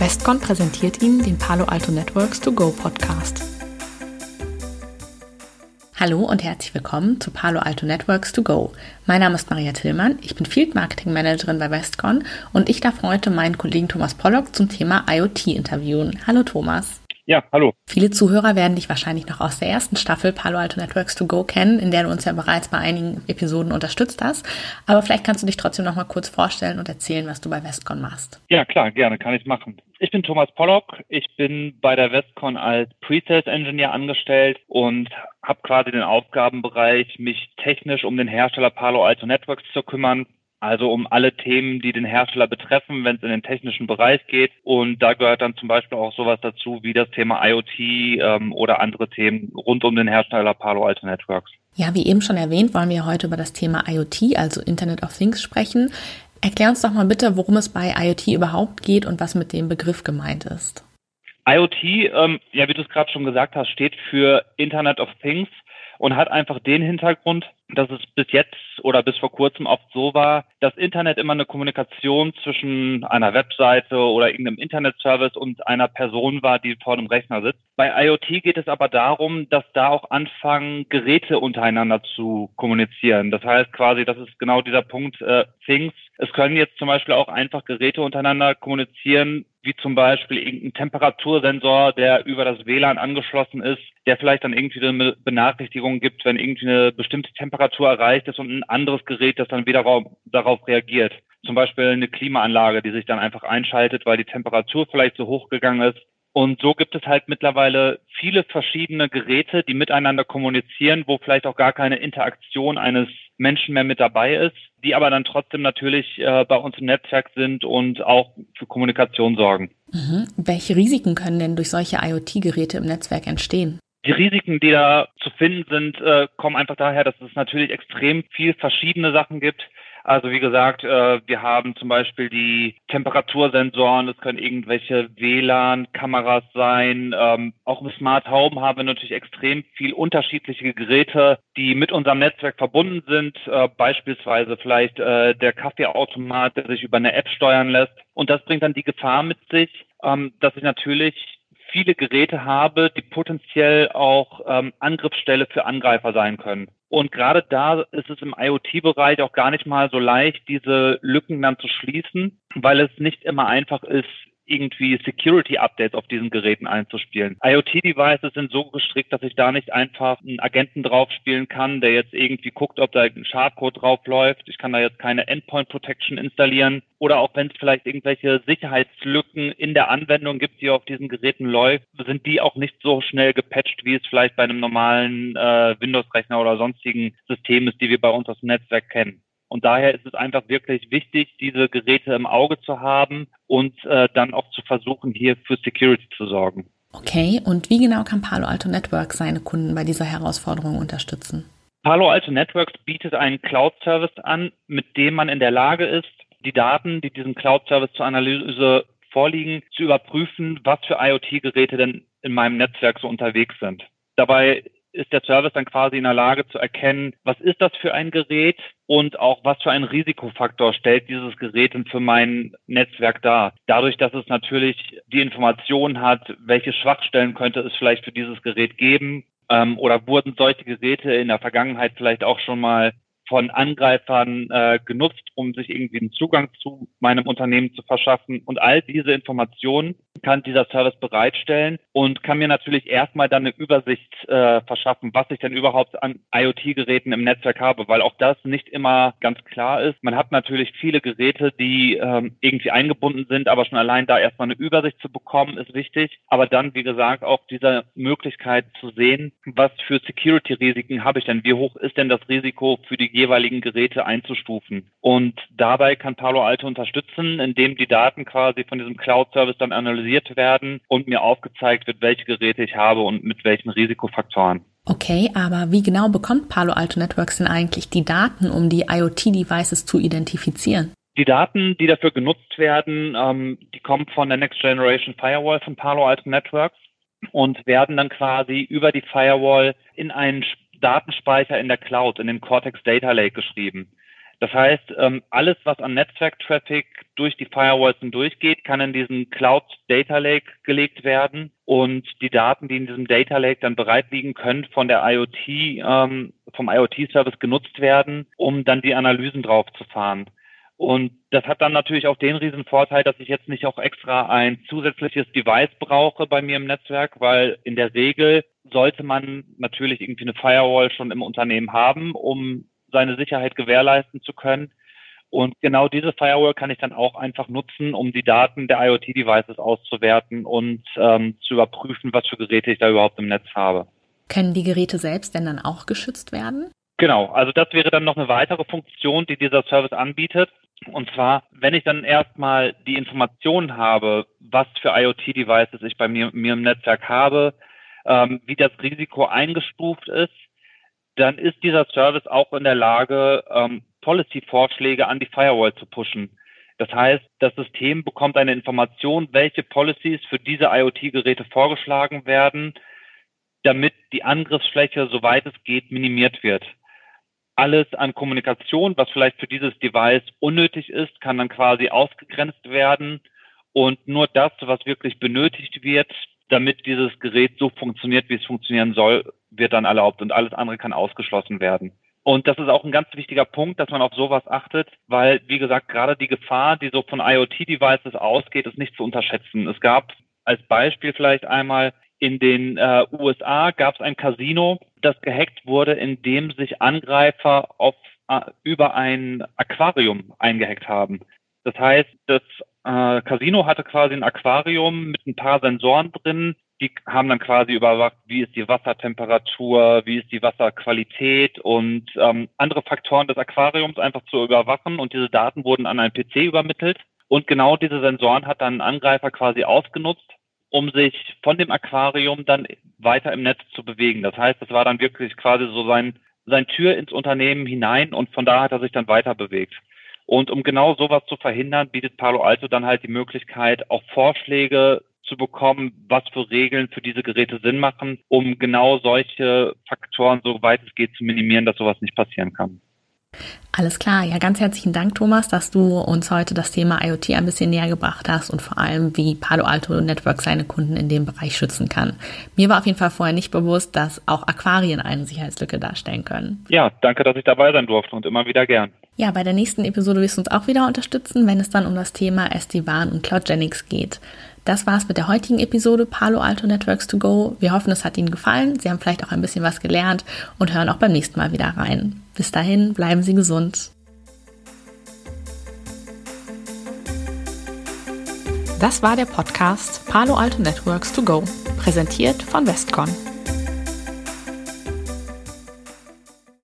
Westcon präsentiert Ihnen den Palo Alto Networks To Go Podcast. Hallo und herzlich willkommen zu Palo Alto Networks To Go. Mein Name ist Maria Tillmann, ich bin Field Marketing Managerin bei Westcon und ich darf heute meinen Kollegen Thomas Pollock zum Thema IoT interviewen. Hallo Thomas. Ja, hallo. Viele Zuhörer werden dich wahrscheinlich noch aus der ersten Staffel Palo Alto Networks to Go kennen, in der du uns ja bereits bei einigen Episoden unterstützt hast. Aber vielleicht kannst du dich trotzdem noch mal kurz vorstellen und erzählen, was du bei Westcon machst. Ja, klar, gerne, kann ich machen. Ich bin Thomas Pollock. Ich bin bei der Westcon als Pre-Sales Engineer angestellt und habe quasi den Aufgabenbereich, mich technisch um den Hersteller Palo Alto Networks zu kümmern. Also um alle Themen, die den Hersteller betreffen, wenn es in den technischen Bereich geht. Und da gehört dann zum Beispiel auch sowas dazu wie das Thema IoT ähm, oder andere Themen rund um den Hersteller Palo Alto Networks. Ja, wie eben schon erwähnt, wollen wir heute über das Thema IoT, also Internet of Things, sprechen. Erklär uns doch mal bitte, worum es bei IoT überhaupt geht und was mit dem Begriff gemeint ist. IoT, ähm, ja, wie du es gerade schon gesagt hast, steht für Internet of Things und hat einfach den Hintergrund, dass es bis jetzt oder bis vor kurzem oft so war, dass Internet immer eine Kommunikation zwischen einer Webseite oder irgendeinem Internetservice und einer Person war, die vor dem Rechner sitzt. Bei IoT geht es aber darum, dass da auch anfangen, Geräte untereinander zu kommunizieren. Das heißt quasi, das ist genau dieser Punkt äh, Things. Es können jetzt zum Beispiel auch einfach Geräte untereinander kommunizieren, wie zum Beispiel irgendein Temperatursensor, der über das WLAN angeschlossen ist, der vielleicht dann irgendwie eine Benachrichtigung gibt, wenn irgendwie eine bestimmte Temperatur erreicht ist und ein anderes Gerät, das dann wieder darauf reagiert. Zum Beispiel eine Klimaanlage, die sich dann einfach einschaltet, weil die Temperatur vielleicht so hoch gegangen ist. Und so gibt es halt mittlerweile viele verschiedene Geräte, die miteinander kommunizieren, wo vielleicht auch gar keine Interaktion eines Menschen mehr mit dabei ist, die aber dann trotzdem natürlich äh, bei uns im Netzwerk sind und auch für Kommunikation sorgen. Mhm. Welche Risiken können denn durch solche IoT-Geräte im Netzwerk entstehen? Die Risiken, die da zu finden sind, äh, kommen einfach daher, dass es natürlich extrem viel verschiedene Sachen gibt, also wie gesagt, äh, wir haben zum Beispiel die Temperatursensoren, es können irgendwelche WLAN-Kameras sein. Ähm, auch im Smart Home haben wir natürlich extrem viel unterschiedliche Geräte, die mit unserem Netzwerk verbunden sind. Äh, beispielsweise vielleicht der Kaffeeautomat, der sich über eine App steuern lässt. Und das bringt dann die Gefahr mit sich, ähm, dass ich natürlich viele Geräte habe, die potenziell auch ähm, Angriffsstelle für Angreifer sein können. Und gerade da ist es im IoT-Bereich auch gar nicht mal so leicht, diese Lücken dann zu schließen, weil es nicht immer einfach ist, irgendwie Security-Updates auf diesen Geräten einzuspielen. IoT-Devices sind so gestrickt, dass ich da nicht einfach einen Agenten draufspielen kann, der jetzt irgendwie guckt, ob da ein Schadcode draufläuft. Ich kann da jetzt keine Endpoint Protection installieren. Oder auch wenn es vielleicht irgendwelche Sicherheitslücken in der Anwendung gibt, die auf diesen Geräten läuft, sind die auch nicht so schnell gepatcht, wie es vielleicht bei einem normalen äh, Windows-Rechner oder sonstigen System ist, die wir bei uns aus dem Netzwerk kennen. Und daher ist es einfach wirklich wichtig, diese Geräte im Auge zu haben und äh, dann auch zu versuchen, hier für Security zu sorgen. Okay, und wie genau kann Palo Alto Networks seine Kunden bei dieser Herausforderung unterstützen? Palo Alto Networks bietet einen Cloud-Service an, mit dem man in der Lage ist, die Daten, die diesem Cloud-Service zur Analyse vorliegen, zu überprüfen, was für IoT-Geräte denn in meinem Netzwerk so unterwegs sind. Dabei ist der Service dann quasi in der Lage zu erkennen, was ist das für ein Gerät und auch was für einen Risikofaktor stellt dieses Gerät für mein Netzwerk dar. Dadurch, dass es natürlich die Information hat, welche Schwachstellen könnte es vielleicht für dieses Gerät geben ähm, oder wurden solche Geräte in der Vergangenheit vielleicht auch schon mal von Angreifern äh, genutzt, um sich irgendwie einen Zugang zu meinem Unternehmen zu verschaffen. Und all diese Informationen kann dieser Service bereitstellen und kann mir natürlich erstmal dann eine Übersicht äh, verschaffen, was ich denn überhaupt an IoT-Geräten im Netzwerk habe, weil auch das nicht immer ganz klar ist. Man hat natürlich viele Geräte, die ähm, irgendwie eingebunden sind, aber schon allein da erstmal eine Übersicht zu bekommen, ist wichtig. Aber dann, wie gesagt, auch diese Möglichkeit zu sehen, was für Security-Risiken habe ich denn? Wie hoch ist denn das Risiko für die jeweiligen Geräte einzustufen? Und dabei kann Palo Alto unterstützen, indem die Daten quasi von diesem Cloud-Service dann analysiert analysiert werden und mir aufgezeigt wird, welche Geräte ich habe und mit welchen Risikofaktoren. Okay, aber wie genau bekommt Palo Alto Networks denn eigentlich die Daten, um die IoT-Devices zu identifizieren? Die Daten, die dafür genutzt werden, ähm, die kommen von der Next Generation Firewall von Palo Alto Networks und werden dann quasi über die Firewall in einen Datenspeicher in der Cloud, in den Cortex Data Lake geschrieben. Das heißt, ähm, alles, was an Netzwerk-Traffic durch die Firewalls durchgeht, kann in diesen Cloud Data Lake gelegt werden und die Daten, die in diesem Data Lake dann bereit liegen, können von der IoT, ähm, vom IoT-Service genutzt werden, um dann die Analysen drauf zu fahren. Und das hat dann natürlich auch den riesen Vorteil, dass ich jetzt nicht auch extra ein zusätzliches Device brauche bei mir im Netzwerk, weil in der Regel sollte man natürlich irgendwie eine Firewall schon im Unternehmen haben, um seine Sicherheit gewährleisten zu können. Und genau diese Firewall kann ich dann auch einfach nutzen, um die Daten der IoT-Devices auszuwerten und ähm, zu überprüfen, was für Geräte ich da überhaupt im Netz habe. Können die Geräte selbst denn dann auch geschützt werden? Genau, also das wäre dann noch eine weitere Funktion, die dieser Service anbietet. Und zwar, wenn ich dann erstmal die Informationen habe, was für IoT-Devices ich bei mir, mir im Netzwerk habe, ähm, wie das Risiko eingestuft ist, dann ist dieser Service auch in der Lage, ähm, Policy-Vorschläge an die Firewall zu pushen. Das heißt, das System bekommt eine Information, welche Policies für diese IoT-Geräte vorgeschlagen werden, damit die Angriffsfläche, soweit es geht, minimiert wird. Alles an Kommunikation, was vielleicht für dieses Device unnötig ist, kann dann quasi ausgegrenzt werden. Und nur das, was wirklich benötigt wird, damit dieses Gerät so funktioniert, wie es funktionieren soll, wird dann erlaubt und alles andere kann ausgeschlossen werden. Und das ist auch ein ganz wichtiger Punkt, dass man auf sowas achtet, weil, wie gesagt, gerade die Gefahr, die so von IoT-Devices ausgeht, ist nicht zu unterschätzen. Es gab als Beispiel vielleicht einmal in den äh, USA gab es ein Casino, das gehackt wurde, in dem sich Angreifer auf, äh, über ein Aquarium eingehackt haben. Das heißt, das äh, Casino hatte quasi ein Aquarium mit ein paar Sensoren drin. Die haben dann quasi überwacht, wie ist die Wassertemperatur, wie ist die Wasserqualität und ähm, andere Faktoren des Aquariums einfach zu überwachen. Und diese Daten wurden an einen PC übermittelt. Und genau diese Sensoren hat dann ein Angreifer quasi ausgenutzt, um sich von dem Aquarium dann weiter im Netz zu bewegen. Das heißt, es war dann wirklich quasi so sein, sein Tür ins Unternehmen hinein und von da hat er sich dann weiter bewegt. Und um genau sowas zu verhindern, bietet Palo Alto dann halt die Möglichkeit, auch Vorschläge zu bekommen, was für Regeln für diese Geräte Sinn machen, um genau solche Faktoren, soweit es geht, zu minimieren, dass sowas nicht passieren kann. Alles klar. Ja, ganz herzlichen Dank, Thomas, dass du uns heute das Thema IoT ein bisschen näher gebracht hast und vor allem, wie Palo Alto Network seine Kunden in dem Bereich schützen kann. Mir war auf jeden Fall vorher nicht bewusst, dass auch Aquarien eine Sicherheitslücke darstellen können. Ja, danke, dass ich dabei sein durfte und immer wieder gern. Ja, bei der nächsten Episode wirst du uns auch wieder unterstützen, wenn es dann um das Thema SD-WAN und CloudGenix geht. Das war's mit der heutigen Episode Palo Alto Networks to Go. Wir hoffen, es hat Ihnen gefallen. Sie haben vielleicht auch ein bisschen was gelernt und hören auch beim nächsten Mal wieder rein. Bis dahin, bleiben Sie gesund. Das war der Podcast Palo Alto Networks to Go, präsentiert von Westcon.